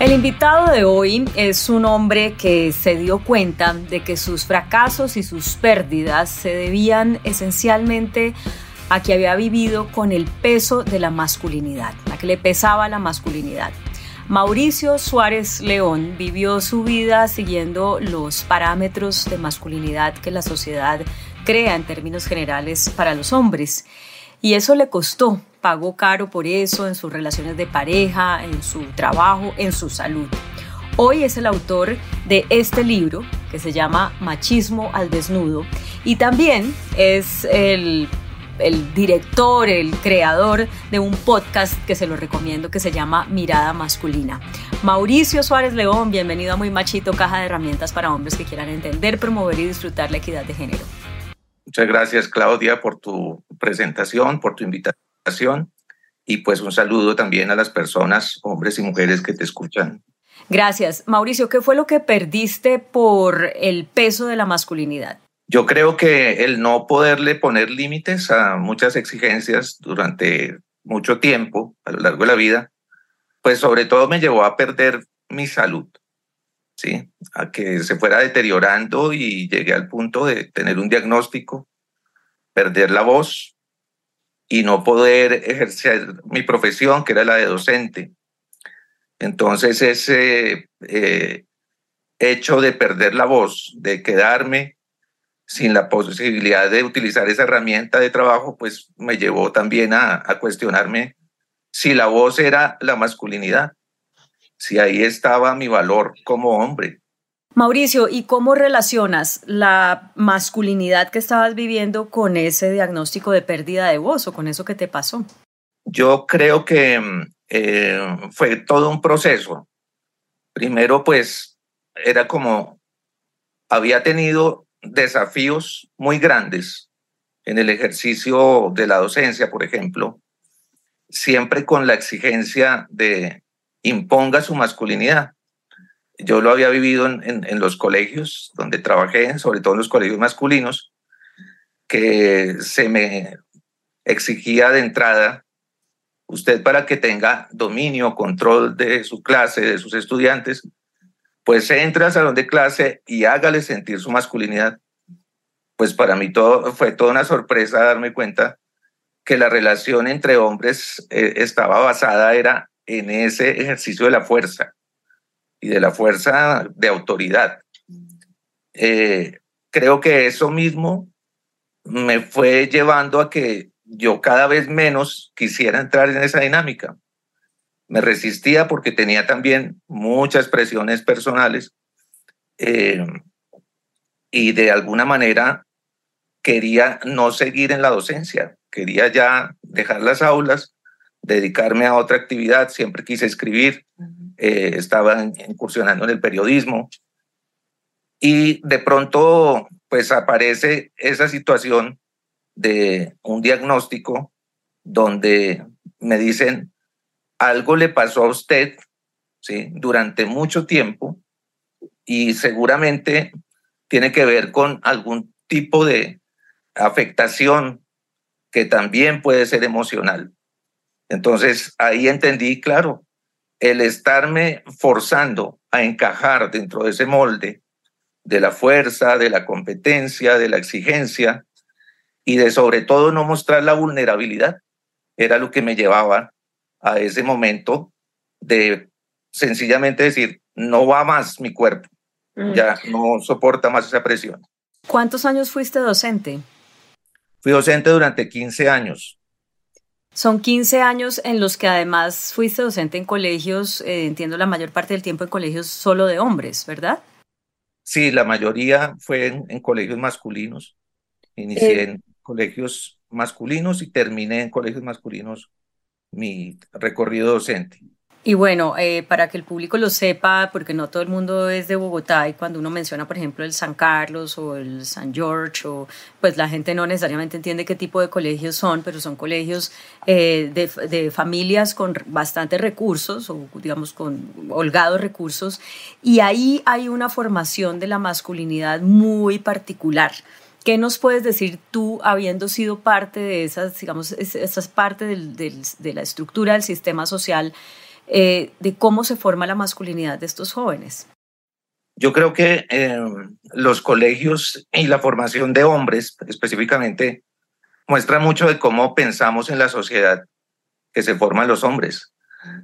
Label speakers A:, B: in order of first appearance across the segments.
A: El invitado de hoy es un hombre que se dio cuenta de que sus fracasos y sus pérdidas se debían esencialmente a que había vivido con el peso de la masculinidad, a que le pesaba la masculinidad. Mauricio Suárez León vivió su vida siguiendo los parámetros de masculinidad que la sociedad crea en términos generales para los hombres. Y eso le costó, pagó caro por eso en sus relaciones de pareja, en su trabajo, en su salud. Hoy es el autor de este libro que se llama Machismo al Desnudo y también es el, el, director, el creador de un podcast que se lo recomiendo que se llama Mirada Masculina. Mauricio Suárez León, bienvenido a Muy Machito, caja de herramientas para hombres que quieran entender, promover y disfrutar la equidad de género.
B: Muchas gracias Claudia por tu presentación, por tu invitación y pues un saludo también a las personas, hombres y mujeres que te escuchan.
A: Gracias. Mauricio, ¿qué fue lo que perdiste por el peso de la masculinidad?
B: Yo creo que el no poderle poner límites a muchas exigencias durante mucho tiempo, a lo largo de la vida, pues sobre todo me llevó a perder mi salud, ¿sí? A que se fuera deteriorando y llegué al punto de tener un diagnóstico, perder la voz, y no poder ejercer mi profesión, que era la de docente. Entonces ese eh, hecho de perder la voz, de quedarme sin la posibilidad de utilizar esa herramienta de trabajo, pues me llevó también a, a cuestionarme si la voz era la masculinidad, si ahí estaba mi valor como hombre.
A: Mauricio, ¿y cómo relacionas la masculinidad que estabas viviendo con ese diagnóstico de pérdida de voz o con eso que te pasó?
B: Yo creo que mm, eh, fue todo un proceso. Primero, pues, era como, había tenido desafíos muy grandes en el ejercicio de la docencia, por ejemplo, siempre con la exigencia de imponga su masculinidad yo lo había vivido en, los colegios donde trabajé, sobre todo en los colegios masculinos, que se me exigía de entrada, usted para que tenga dominio, control de su clase, de sus estudiantes, pues entre al salón de clase y hágale sentir su masculinidad. Pues para mí todo, fue toda una sorpresa darme cuenta que la relación entre hombres eh, estaba basada era en ese ejercicio de la fuerza y de la fuerza de autoridad. Eh, creo que eso mismo me fue llevando a que yo cada vez menos quisiera entrar en esa dinámica. Me resistía porque tenía también muchas presiones personales eh, y de alguna manera quería no seguir en la docencia, quería ya dejar las aulas, dedicarme a otra actividad, siempre quise escribir, eh, estaban incursionando en el periodismo. Y de pronto, pues aparece esa situación de un diagnóstico donde me dicen, algo le pasó a usted ¿sí? durante mucho tiempo y seguramente tiene que ver con algún tipo de afectación que también puede ser emocional. Entonces ahí entendí, claro, el estarme forzando a encajar dentro de ese molde de la fuerza, de la competencia, de la exigencia y de sobre todo no mostrar la vulnerabilidad, era lo que me llevaba a ese momento de sencillamente decir, no va más mi cuerpo, mm. ya no soporta más esa presión.
A: ¿Cuántos años fuiste docente?
B: Fui docente durante 15 años.
A: Son 15 años en los que además fuiste docente en colegios, eh, entiendo la mayor parte del tiempo en colegios solo de hombres, ¿verdad?
B: Sí, la mayoría fue en, colegios masculinos. Inicié eh, en colegios masculinos y terminé en colegios masculinos mi recorrido docente.
A: Y bueno, eh, para que el público lo sepa, porque no todo el mundo es de Bogotá y cuando uno menciona, por ejemplo, el San Carlos o el San George, o, pues la gente no necesariamente entiende qué tipo de colegios son, pero son colegios eh, de, de, familias con bastantes recursos o digamos con holgados recursos y ahí hay una formación de la masculinidad muy particular. ¿Qué nos puedes decir tú, habiendo sido parte de esas, digamos, esas parte del, del, de la estructura del sistema social? Eh, de cómo se forma la masculinidad de estos jóvenes.
B: Yo creo que em, los colegios y la formación de hombres específicamente muestra mucho de cómo pensamos en la sociedad que se forman los hombres.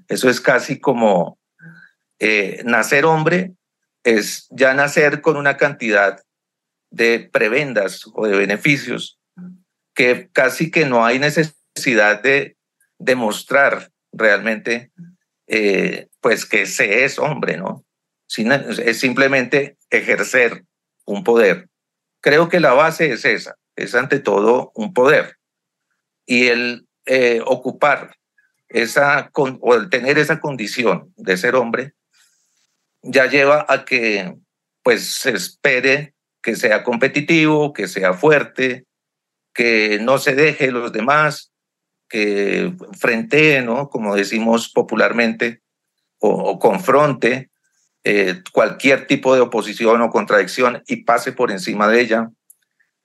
B: Eso es casi como eh, nacer hombre, es ya nacer con una cantidad de prebendas o de beneficios que casi que no hay necesidad de demostrar realmente eh, pues que se es hombre, ¿no? es simplemente ejercer un poder. Creo que la base es esa, es ante todo un poder. Y el eh, ocupar esa, o el tener esa condición de ser hombre, ya lleva a que pues se espere que sea competitivo, que sea fuerte, que no se deje los demás, que frente, ¿no? Como decimos popularmente, o, confronte eh, cualquier tipo de oposición o contradicción y pase por encima de ella.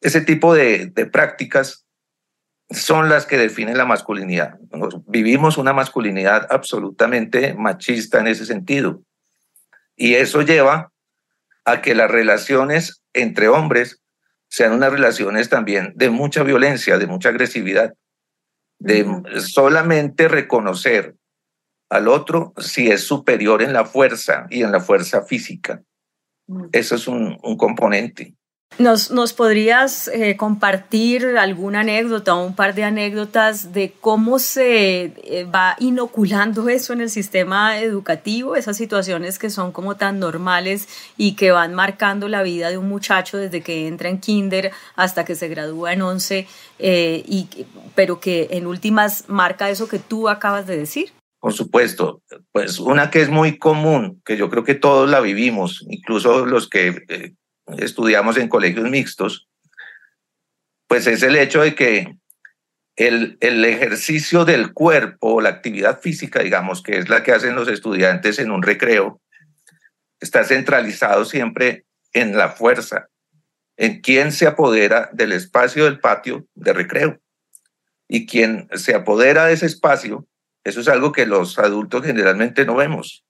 B: Ese tipo de, de prácticas son las que definen la masculinidad. Vivimos una masculinidad absolutamente machista en ese sentido. Y eso lleva a que las relaciones entre hombres sean unas relaciones también de mucha violencia, de mucha agresividad, de solamente reconocer al otro si es superior en la fuerza y en la fuerza física. Eso es un, un componente.
A: ¿Nos, nos podrías eh, compartir alguna anécdota o un par de anécdotas de cómo se eh, va inoculando eso en el sistema educativo, esas situaciones que son como tan normales y que van marcando la vida de un muchacho desde que entra en kinder hasta que se gradúa en 11, eh, y, pero que en últimas marca eso que tú acabas de decir?
B: Por supuesto, pues una que es muy común, que yo creo que todos la vivimos, incluso los que estudiamos en colegios mixtos, pues es el hecho de que el, el ejercicio del cuerpo, la actividad física, digamos, que es la que hacen los estudiantes en un recreo, está centralizado siempre en la fuerza, en quién se apodera del espacio del patio de recreo. Y quien se apodera de ese espacio, eso es algo que los adultos generalmente no vemos,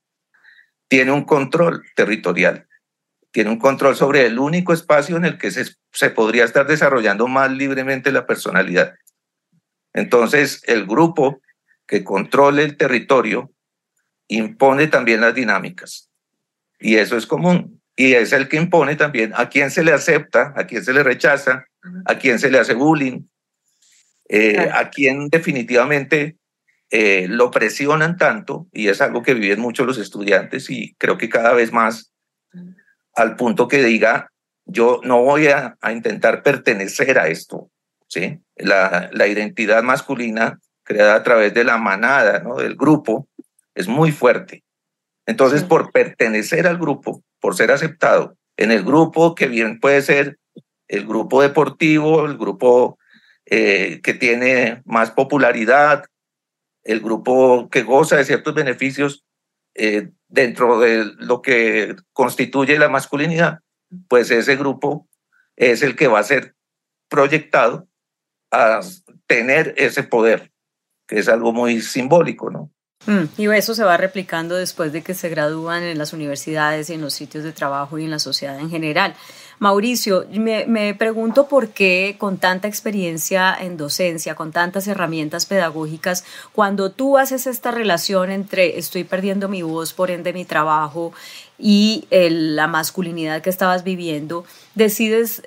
B: tiene un control territorial tiene un control sobre el único espacio en el que se, se podría estar desarrollando más libremente la personalidad. Entonces, el grupo que controle el territorio impone también las dinámicas. Y eso es común. Y es el que impone también a quién se le acepta, a quién se le rechaza, a quién se le hace bullying, eh, a quién definitivamente eh, lo presionan tanto, y es algo que viven mucho los estudiantes y creo que cada vez más al punto que diga, yo no voy a, intentar pertenecer a esto. ¿sí? La, la, identidad masculina creada a través de la manada, ¿no? del grupo, es muy fuerte. Entonces, por pertenecer al grupo, por ser aceptado en el grupo, que bien puede ser el grupo deportivo, el grupo eh, que tiene más popularidad, el grupo que goza de ciertos beneficios, eh, dentro de lo que constituye la masculinidad, pues ese grupo es el que va a ser proyectado a tener ese poder, que es algo muy simbólico, ¿no?
A: Mm, y eso se va replicando después de que se gradúan en las universidades y en los sitios de trabajo y en la sociedad en general. Mauricio, me, pregunto por qué con tanta experiencia en docencia, con tantas herramientas pedagógicas, cuando tú haces esta relación entre estoy perdiendo mi voz, por ende mi trabajo y la masculinidad que estabas viviendo, decides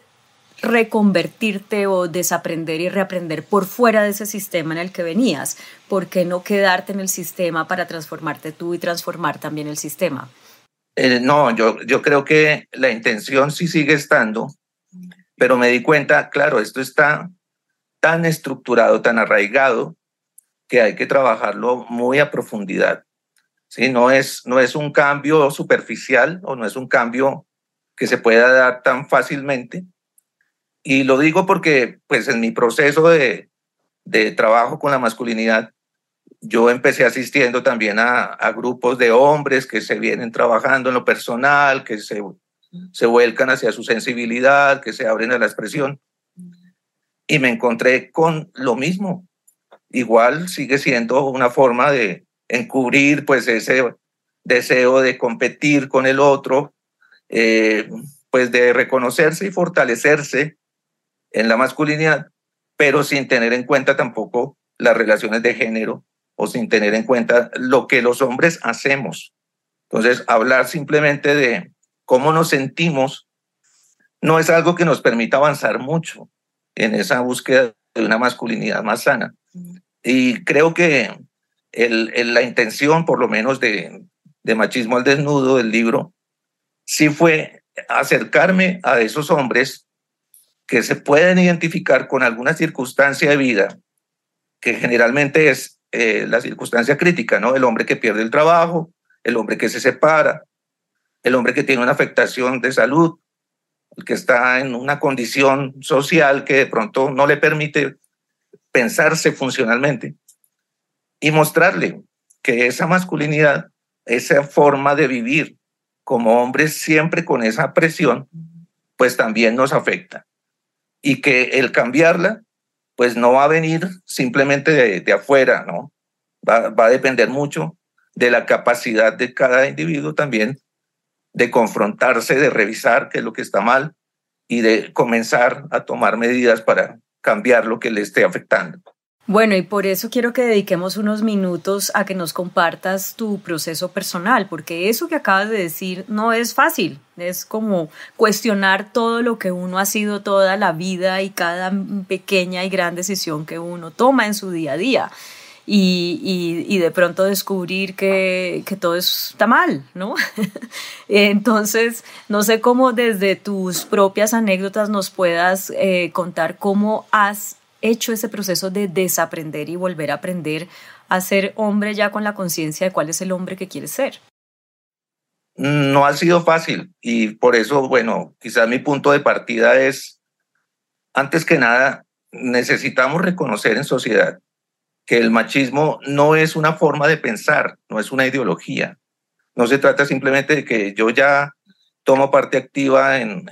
A: reconvertirte o desaprender y reaprender por fuera de ese sistema en el que venías? ¿Por qué no quedarte en el sistema para transformarte tú y transformar también el sistema?
B: Eh, no, yo, yo creo que la intención sí sigue estando, pero me di cuenta, claro, esto está tan estructurado, tan arraigado, que hay que trabajarlo muy a profundidad. ¿sí? No, es, no es un cambio superficial o no es un cambio que se pueda dar tan fácilmente, y lo digo porque, pues, en mi proceso de, de trabajo con la masculinidad, yo empecé asistiendo también a, a, grupos de hombres que se vienen trabajando en lo personal, que se, se vuelcan hacia su sensibilidad, que se abren a la expresión. Y me encontré con lo mismo. Igual sigue siendo una forma de encubrir pues ese deseo de competir con el otro, eh, pues de reconocerse y fortalecerse en la masculinidad, pero sin tener en cuenta tampoco las relaciones de género sin tener en cuenta lo que los hombres hacemos. Entonces, hablar simplemente de cómo nos sentimos no es algo que nos permita avanzar mucho en esa búsqueda de una masculinidad más sana. Y creo que el, la intención, por lo menos, de, de Machismo al Desnudo, del libro, sí fue acercarme a esos hombres que se pueden identificar con alguna circunstancia de vida, que generalmente es eh, la circunstancia crítica, ¿no? El hombre que pierde el trabajo, el hombre que se separa, el hombre que tiene una afectación de salud, el que está en una condición social que de pronto no le permite pensarse funcionalmente y mostrarle que esa masculinidad, esa forma de vivir como hombres siempre con esa presión, pues también nos afecta. Y que el cambiarla, pues no va a venir simplemente de, afuera, ¿no? Va, va a depender mucho de la capacidad de cada individuo también de confrontarse, de revisar qué es lo que está mal y de comenzar a tomar medidas para cambiar lo que le esté afectando.
A: Bueno, y por eso quiero que dediquemos unos minutos a que nos compartas tu proceso personal, porque eso que acabas de decir no es fácil, es como cuestionar todo lo que uno ha sido toda la vida y cada pequeña y gran decisión que uno toma en su día a día y, de pronto descubrir que, que, todo está mal, ¿no? Entonces, no sé cómo desde tus propias anécdotas nos puedas eh, contar cómo has hecho ese proceso de desaprender y volver a aprender a ser hombre ya con la conciencia de cuál es el hombre que quieres ser.
B: No ha sido fácil y por eso, bueno, quizás mi punto de partida es, antes que nada, necesitamos reconocer en sociedad que el machismo no es una forma de pensar, no es una ideología. No se trata simplemente de que yo ya tomo parte activa en,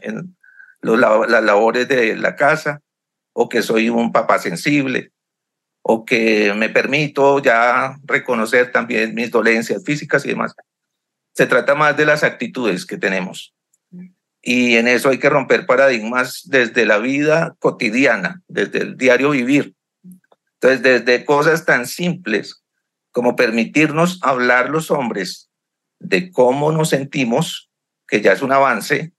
B: las labores de la casa, o que soy un papá sensible, o que me permito ya reconocer también mis dolencias físicas y demás. Se trata más de las actitudes que tenemos. Y en eso hay que romper paradigmas desde la vida cotidiana, desde el diario vivir. Entonces, desde cosas tan simples como permitirnos hablar los hombres de cómo nos sentimos, que ya es un avance,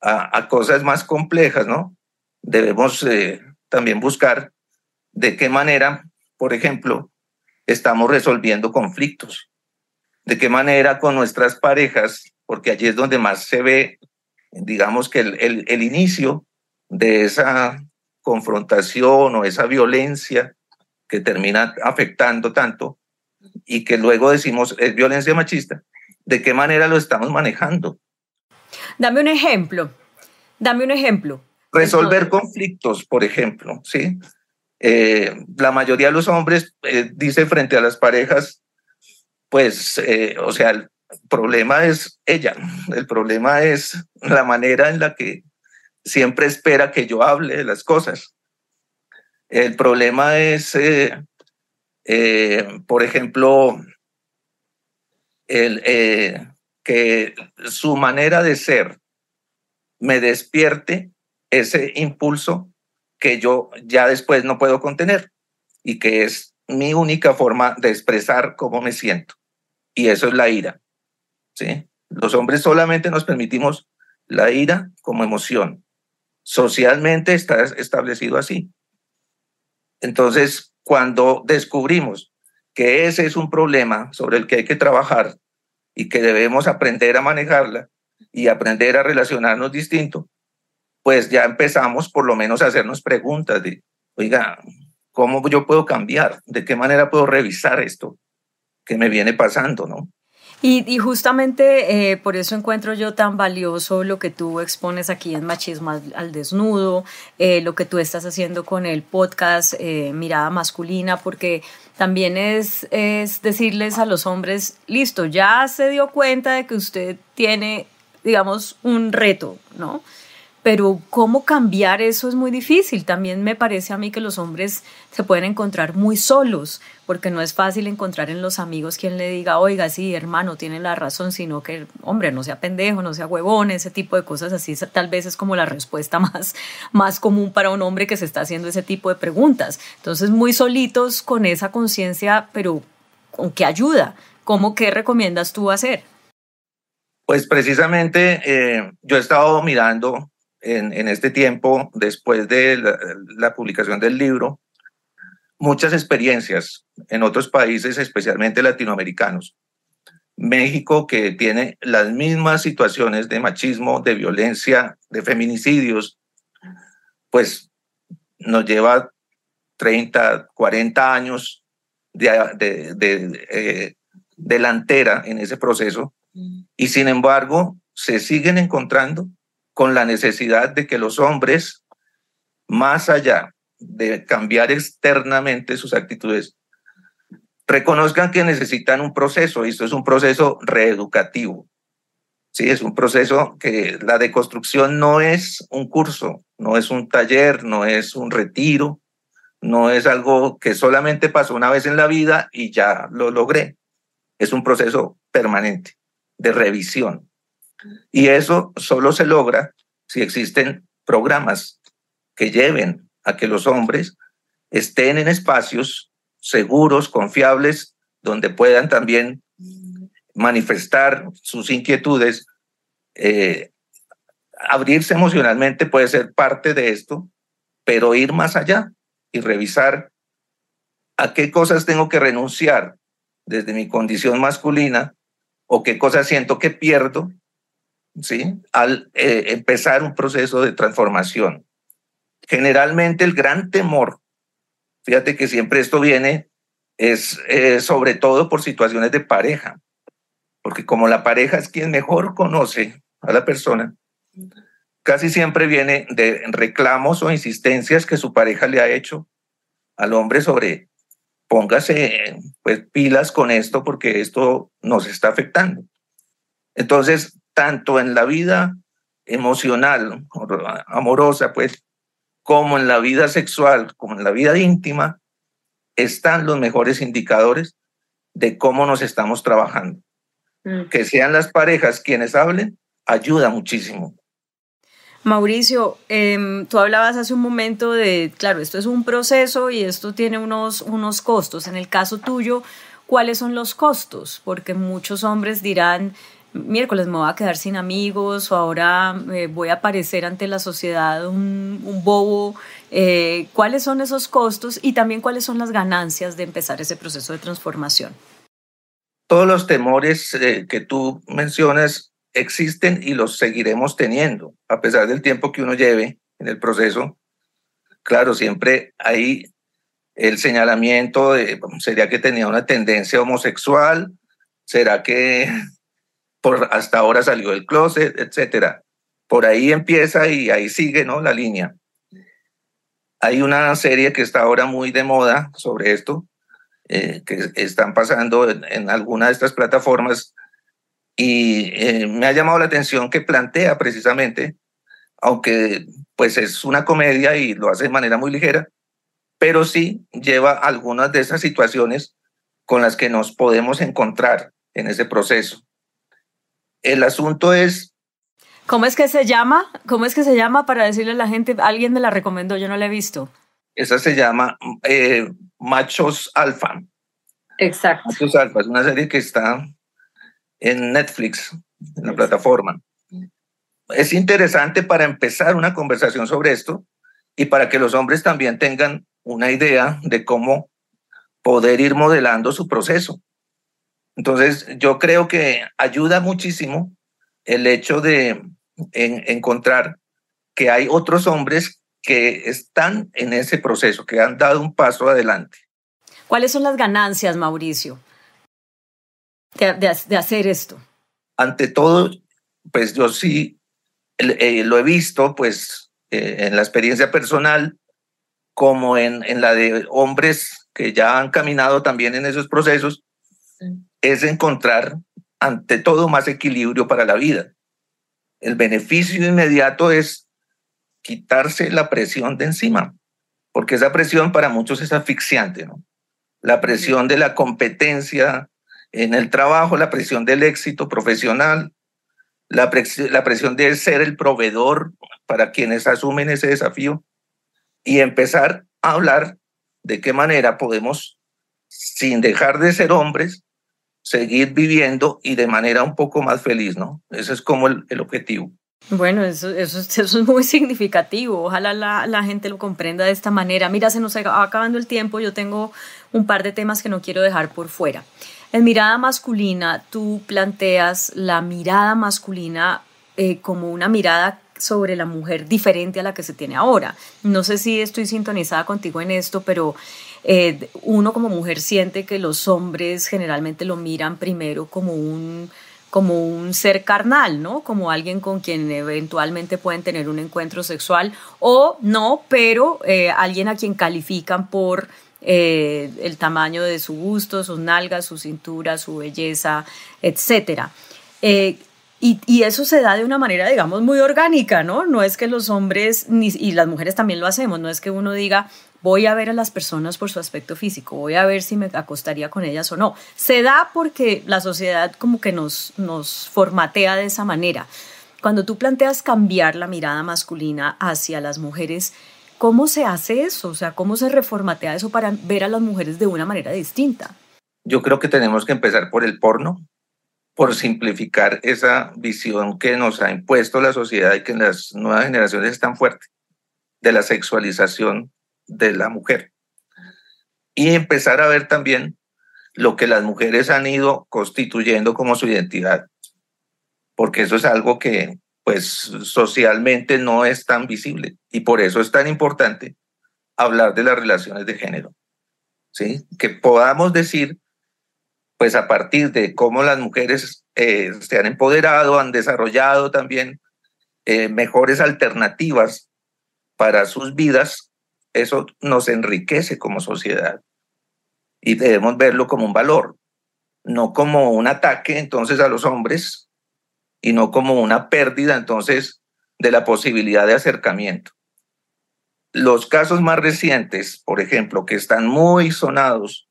B: a, cosas más complejas, ¿no? Debemos eh, también buscar de qué manera, por ejemplo, estamos resolviendo conflictos, de qué manera con nuestras parejas, porque allí es donde más se ve, digamos que el, el inicio de esa confrontación o esa violencia que termina afectando tanto y que luego decimos es violencia machista, ¿de qué manera lo estamos manejando?
A: Dame un ejemplo, dame un ejemplo.
B: Resolver conflictos, por ejemplo, ¿sí? Eh, la mayoría de los hombres eh, dice frente a las parejas, pues, eh, o sea, el problema es ella, el problema es la manera en la que siempre espera que yo hable de las cosas. El problema es, por ejemplo, el, que su manera de ser me despierte ese impulso que yo ya después no puedo contener y que es mi única forma de expresar cómo me siento. Y eso es la ira. ¿sí? Los hombres solamente nos permitimos la ira como emoción. Socialmente está establecido así. Entonces, cuando descubrimos que ese es un problema sobre el que hay que trabajar y que debemos aprender a manejarla y aprender a relacionarnos distinto, pues ya empezamos por lo menos a hacernos preguntas de, oiga, ¿cómo yo puedo cambiar? ¿De qué manera puedo revisar esto que me viene pasando? ¿no?
A: Y, justamente eh, por eso encuentro yo tan valioso lo que tú expones aquí en Machismo al, Desnudo, eh, lo que tú estás haciendo con el podcast eh, Mirada Masculina, porque también es, es decirles a los hombres, listo, ya se dio cuenta de que usted tiene, digamos, un reto, ¿no? Pero cómo cambiar eso es muy difícil. También me parece a mí que los hombres se pueden encontrar muy solos, porque no es fácil encontrar en los amigos quien le diga, oiga, sí, hermano, tiene la razón, sino que, hombre, no sea pendejo, no sea huevón, ese tipo de cosas así, tal vez es como la respuesta más, más común para un hombre que se está haciendo ese tipo de preguntas. Entonces, muy solitos con esa conciencia, pero ¿con qué ayuda? ¿Cómo qué recomiendas tú hacer?
B: Pues precisamente eh, yo he estado mirando en, este tiempo, después de la, publicación del libro, muchas experiencias en otros países, especialmente latinoamericanos. México, que tiene las mismas situaciones de machismo, de violencia, de feminicidios, pues nos lleva 30, 40 años de, de, eh, delantera en ese proceso y sin embargo se siguen encontrando con la necesidad de que los hombres, más allá de cambiar externamente sus actitudes, reconozcan que necesitan un proceso, y esto es un proceso reeducativo. Sí, es un proceso que la deconstrucción no es un curso, no es un taller, no es un retiro, no es algo que solamente pasó una vez en la vida y ya lo logré. Es un proceso permanente de revisión. Y eso solo se logra si existen programas que lleven a que los hombres estén en espacios seguros, confiables, donde puedan también manifestar sus inquietudes. Eh, abrirse emocionalmente puede ser parte de esto, pero ir más allá y revisar a qué cosas tengo que renunciar desde mi condición masculina o qué cosas siento que pierdo ¿sí? al eh, empezar un proceso de transformación. Generalmente el gran temor, fíjate que siempre esto viene, es eh, sobre todo por situaciones de pareja, porque como la pareja es quien mejor conoce a la persona, casi siempre viene de reclamos o insistencias que su pareja le ha hecho al hombre sobre póngase pues pilas con esto porque esto nos está afectando. Entonces, tanto en la vida emocional, amorosa, pues, como en la vida sexual, como en la vida íntima, están los mejores indicadores de cómo nos estamos trabajando. Mm. Que sean las parejas quienes hablen, ayuda muchísimo.
A: Mauricio, em, tú hablabas hace un momento de, claro, esto es un proceso y esto tiene unos, unos costos. En el caso tuyo, ¿cuáles son los costos? Porque muchos hombres dirán, miércoles me voy a quedar sin amigos o ahora eh, voy a aparecer ante la sociedad un, bobo. Eh, ¿Cuáles son esos costos y también cuáles son las ganancias de empezar ese proceso de transformación?
B: Todos los temores eh, que tú mencionas existen y los seguiremos teniendo, a pesar del tiempo que uno lleve en el proceso. Claro, siempre hay el señalamiento de, ¿sería que tenía una tendencia homosexual? ¿Será que por hasta ahora salió del closet, etcétera? Por ahí empieza y ahí sigue, ¿no? La línea. Hay una serie que está ahora muy de moda sobre esto, eh, que están pasando en, en alguna de estas plataformas y eh, me ha llamado la atención que plantea precisamente, aunque pues es una comedia y lo hace de manera muy ligera, pero sí lleva algunas de esas situaciones con las que nos podemos encontrar en ese proceso. El asunto es...
A: ¿Cómo es que se llama? ¿Cómo es que se llama para decirle a la gente? Alguien me la recomendó, yo no la he visto.
B: Esa se llama eh, Machos Alfa.
A: Exacto.
B: Machos Alfa es una serie que está en Netflix, en la plataforma. Es interesante para empezar una conversación sobre esto y para que los hombres también tengan una idea de cómo poder ir modelando su proceso. Entonces, yo creo que ayuda muchísimo el hecho de encontrar que hay otros hombres que están en ese proceso, que han dado un paso adelante.
A: ¿Cuáles son las ganancias, Mauricio? de, hacer esto?
B: Ante todo, pues yo sí eh, lo he visto, pues eh, en la experiencia personal, como en, en la de hombres que ya han caminado también en esos procesos, es encontrar ante todo más equilibrio para la vida. El beneficio inmediato es quitarse la presión de encima, porque esa presión para muchos es asfixiante, ¿no? La presión de la competencia en el trabajo, la presión del éxito profesional, la, la presión de ser el proveedor para quienes asumen ese desafío y empezar a hablar de qué manera podemos, sin dejar de ser hombres, seguir viviendo y de manera un poco más feliz, ¿no? Ese es como el, objetivo.
A: Bueno, eso, eso, eso, es muy significativo. Ojalá la, la, gente lo comprenda de esta manera. Mira, se nos va acabando el tiempo. Yo tengo un par de temas que no quiero dejar por fuera. En mirada masculina, tú planteas la mirada masculina eh, como una mirada sobre la mujer diferente a la que se tiene ahora. No sé si estoy sintonizada contigo en esto, pero eh, uno como mujer siente que los hombres generalmente lo miran primero como un como un ser carnal, ¿no? Como alguien con quien eventualmente pueden tener un encuentro sexual o no, pero eh, alguien a quien califican por eh, el tamaño de su gusto, sus nalgas, su cintura, su belleza, etc. Y, eso se da de una manera, digamos, muy orgánica, ¿no? No es que los hombres, ni, y las mujeres también lo hacemos, no es que uno diga, voy a ver a las personas por su aspecto físico, voy a ver si me acostaría con ellas o no. Se da porque la sociedad como que nos, nos formatea de esa manera. Cuando tú planteas cambiar la mirada masculina hacia las mujeres, ¿cómo se hace eso? O sea, ¿cómo se reformatea eso para ver a las mujeres de una manera distinta?
B: Yo creo que tenemos que empezar por el porno, por simplificar esa visión que nos ha impuesto la sociedad y que en las nuevas generaciones es tan fuerte de la sexualización de la mujer. Y empezar a ver también lo que las mujeres han ido constituyendo como su identidad, porque eso es algo que pues socialmente no es tan visible y por eso es tan importante hablar de las relaciones de género. ¿Sí? Que podamos decir pues a partir de cómo las mujeres eh, se han empoderado, han desarrollado también eh, mejores alternativas para sus vidas, eso nos enriquece como sociedad. Y debemos verlo como un valor, no como un ataque entonces a los hombres y no como una pérdida entonces de la posibilidad de acercamiento. Los casos más recientes, por ejemplo, que están muy sonados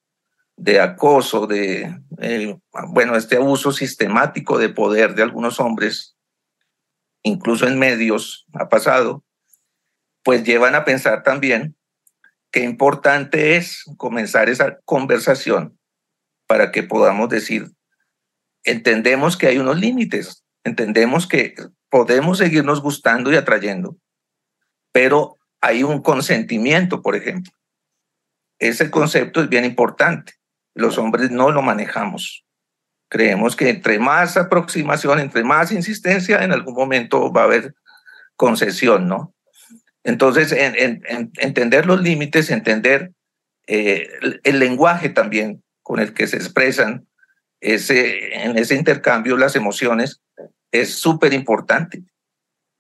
B: de acoso, de, eh, bueno, este abuso sistemático de poder de algunos hombres, incluso en medios ha pasado, pues llevan a pensar también qué importante es comenzar esa conversación para que podamos decir, entendemos que hay unos límites, entendemos que podemos seguirnos gustando y atrayendo, pero hay un consentimiento, por ejemplo. Ese concepto es bien importante los hombres no lo manejamos. Creemos que entre más aproximación, entre más insistencia, en algún momento va a haber concesión, ¿no? Entonces, entender los límites, entender eh, el, lenguaje también con el que se expresan ese, en ese intercambio las emociones es súper importante.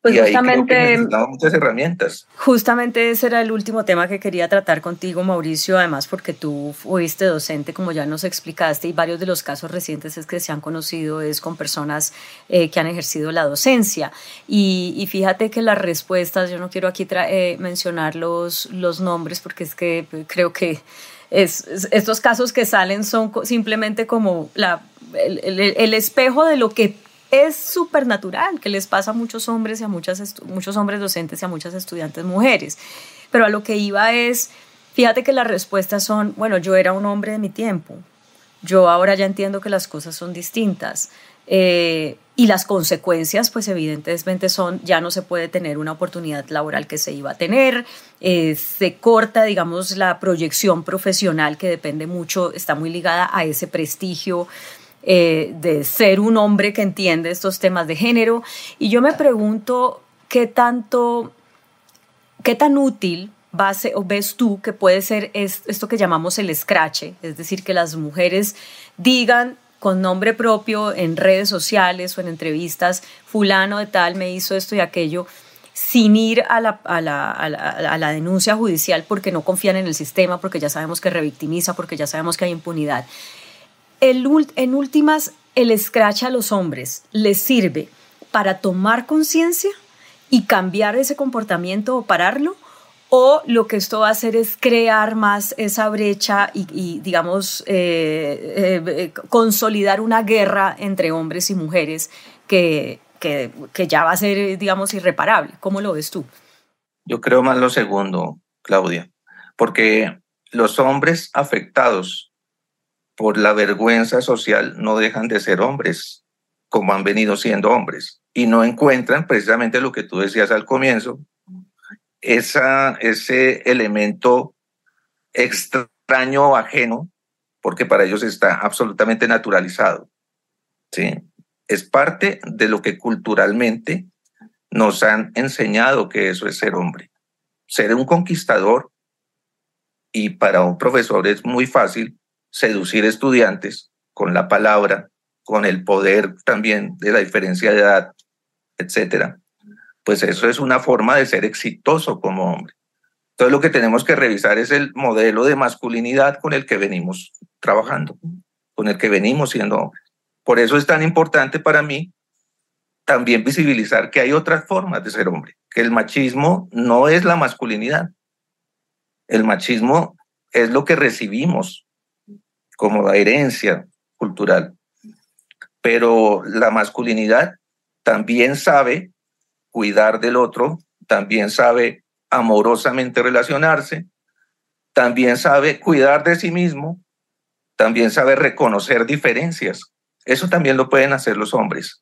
A: Pues justamente,
B: muchas herramientas.
A: Justamente ese era el último tema que quería tratar contigo, Mauricio, además porque tú fuiste docente, como ya nos explicaste, y varios de los casos recientes es que se han conocido es con personas eh, que han ejercido la docencia. Y, fíjate que las respuestas, yo no quiero aquí eh, mencionar los, los nombres porque es que creo que es, estos casos que salen son simplemente como la, el, el espejo de lo que es súper natural, que les pasa a muchos hombres y a muchas muchos hombres docentes y a muchas estudiantes mujeres. Pero a lo que iba es, fíjate que las respuestas son, bueno, yo era un hombre de mi tiempo, yo ahora ya entiendo que las cosas son distintas. Eh, y las consecuencias, pues evidentemente son, ya no se puede tener una oportunidad laboral que se iba a tener, eh, se corta, digamos, la proyección profesional que depende mucho, está muy ligada a ese prestigio eh, de ser un hombre que entiende estos temas de género. Y yo me pregunto qué tanto, qué tan útil o ves tú que puede ser esto que llamamos el escrache, es decir, que las mujeres digan con nombre propio en redes sociales o en entrevistas, fulano de tal me hizo esto y aquello, sin ir a la, a, la, a, la, denuncia judicial porque no confían en el sistema, porque ya sabemos que revictimiza, porque ya sabemos que hay impunidad en últimas, el scratch a los hombres les sirve para tomar conciencia y cambiar ese comportamiento o pararlo? ¿O lo que esto va a hacer es crear más esa brecha y, digamos, eh, eh, consolidar una guerra entre hombres y mujeres que, que, que ya va a ser, digamos, irreparable? ¿Cómo lo ves tú?
B: Yo creo más lo segundo, Claudia, porque los hombres afectados por la vergüenza social no dejan de ser hombres, como han venido siendo hombres, y no encuentran precisamente lo que tú decías al comienzo, esa, ese elemento extraño o ajeno, porque para ellos está absolutamente naturalizado. ¿sí? Es parte de lo que culturalmente nos han enseñado que eso es ser hombre. Ser un conquistador y para un profesor es muy fácil seducir estudiantes con la palabra, con el poder también de la diferencia de edad, etcétera. Pues eso es una forma de ser exitoso como hombre. Entonces lo que tenemos que revisar es el modelo de masculinidad con el que venimos trabajando, con el que venimos siendo hombres. Por eso es tan importante para mí también visibilizar que hay otras formas de ser hombre, que el machismo no es la masculinidad. El machismo es lo que recibimos como la herencia cultural. Pero la masculinidad también sabe cuidar del otro, también sabe amorosamente relacionarse, también sabe cuidar de sí mismo, también sabe reconocer diferencias. Eso también lo pueden hacer los hombres.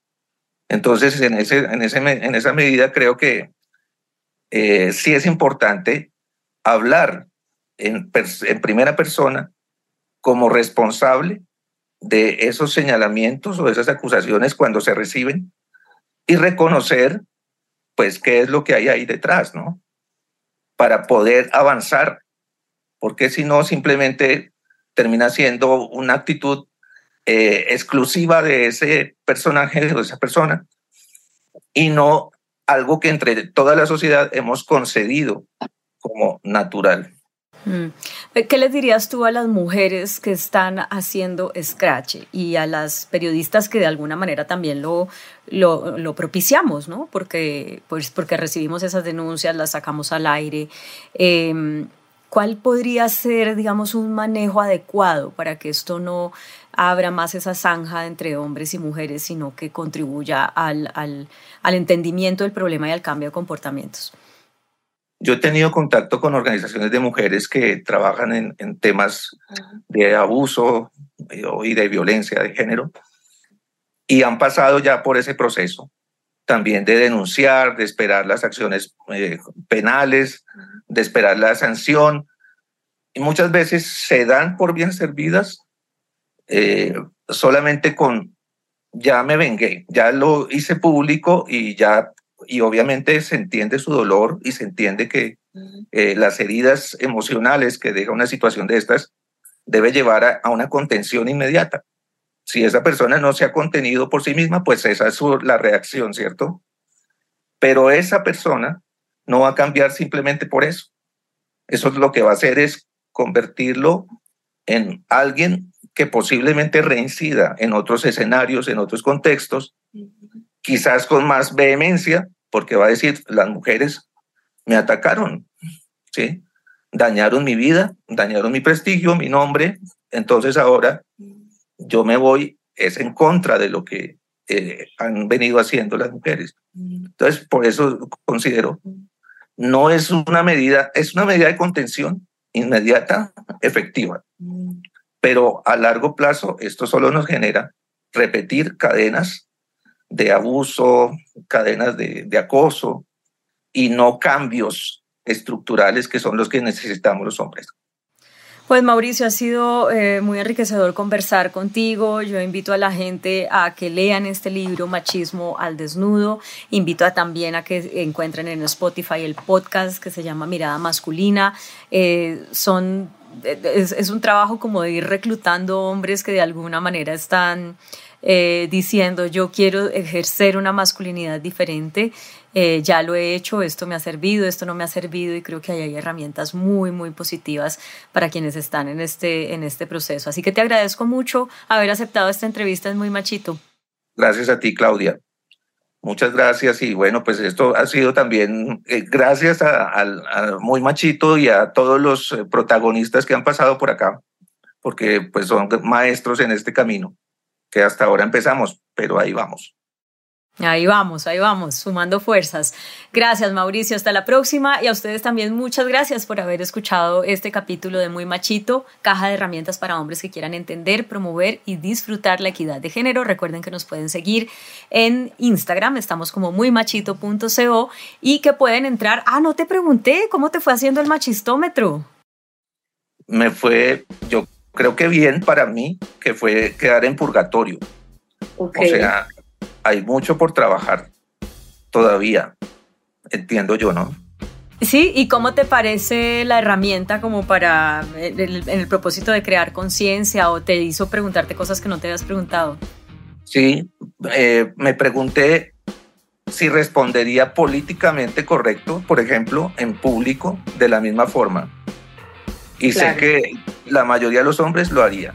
B: Entonces, en, ese, en, esa medida creo que eh, sí es importante hablar en primera persona como responsable de esos señalamientos o esas acusaciones cuando se reciben y reconocer pues qué es lo que hay ahí detrás, ¿no? Para poder avanzar, porque si no simplemente termina siendo una actitud eh, exclusiva de ese personaje o de esa persona y no algo que entre toda la sociedad hemos concedido como natural.
A: Mm. ¿Qué les dirías tú a las mujeres que están haciendo Scratch y a las periodistas que de alguna manera también lo, lo, propiciamos, ¿no? Porque, pues, porque recibimos esas denuncias, las sacamos al aire. Em, ¿Cuál podría ser, digamos, un manejo adecuado para que esto no abra más esa zanja entre hombres y mujeres, sino que contribuya al, al, al entendimiento del problema y al cambio de comportamientos?
B: Yo he tenido contacto con organizaciones de mujeres que trabajan en, en temas de abuso y de violencia de género y han pasado ya por ese proceso también de denunciar, de esperar las acciones eh, penales, de esperar la sanción. Y muchas veces se dan por bien servidas eh, solamente con, ya me vengué, ya lo hice público y ya, y obviamente se entiende su dolor y se entiende que eh, las heridas emocionales que deja una situación de estas debe llevar a, a una contención inmediata si esa persona no se ha contenido por sí misma, pues esa es la reacción, ¿cierto? Pero esa persona no va a cambiar simplemente por eso. Eso es lo que va a hacer es convertirlo en alguien que posiblemente reincida en otros escenarios, en otros contextos, quizás con más vehemencia, porque va a decir, las mujeres me atacaron, ¿sí? Dañaron mi vida, dañaron mi prestigio, mi nombre, entonces ahora yo me voy, es en contra de lo que eh, han venido haciendo las mujeres. Entonces, por eso considero, no es una medida, es una medida de contención inmediata, efectiva, pero a largo plazo esto solo nos genera repetir cadenas de abuso, cadenas de, acoso y no cambios estructurales que son los que necesitamos los hombres.
A: Pues Mauricio, ha sido eh, muy enriquecedor conversar contigo. Yo invito a la gente a que lean este libro, Machismo al Desnudo. Invito a, también a que encuentren en Spotify el podcast que se llama Mirada Masculina. Eh, son, es, es, un trabajo como de ir reclutando hombres que de alguna manera están eh, diciendo yo quiero ejercer una masculinidad diferente eh, ya lo he hecho, esto me ha servido, esto no me ha servido y creo que hay herramientas muy, muy positivas para quienes están en este, en este proceso. Así que te agradezco mucho haber aceptado esta entrevista, es muy machito.
B: Gracias a ti, Claudia. Muchas gracias y bueno, pues esto ha sido también eh, gracias a, Muy Machito y a todos los eh, protagonistas que han pasado por acá, porque pues son maestros en este camino que hasta ahora empezamos, pero ahí vamos.
A: Ahí vamos, ahí vamos, sumando fuerzas. Gracias Mauricio, hasta la próxima y a ustedes también muchas gracias por haber escuchado este capítulo de Muy Machito, caja de herramientas para hombres que quieran entender, promover y disfrutar la equidad de género. Recuerden que nos pueden seguir en Instagram, estamos como muymachito.co y que pueden entrar. Ah, no te pregunté, ¿cómo te fue haciendo el machistómetro?
B: Me fue, yo creo que bien para mí, que fue quedar en purgatorio. O sea, hay mucho por trabajar todavía, entiendo yo, ¿no?
A: Sí, ¿y cómo te parece la herramienta como para, en el, propósito de crear conciencia o te hizo preguntarte cosas que no te habías preguntado?
B: Sí, eh, me pregunté si respondería políticamente correcto, por ejemplo, en público, de la misma forma. Y sé que la mayoría de los hombres lo haría.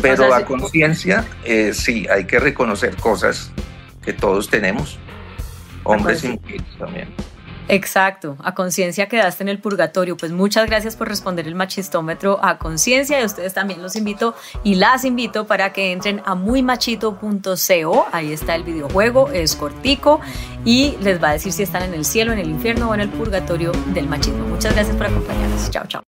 B: Pero a conciencia, eh, sí, hay que reconocer cosas que todos tenemos, hombres y mujeres también.
A: Exacto, a conciencia quedaste en el purgatorio. Pues muchas gracias por responder el machistómetro a conciencia y ustedes también los invito y las invito para que entren a muymachito.co. Ahí está el videojuego, es cortico y les va a decir si están en el cielo, en el infierno o en el purgatorio del machismo. Muchas gracias por acompañarnos. Chao, chao.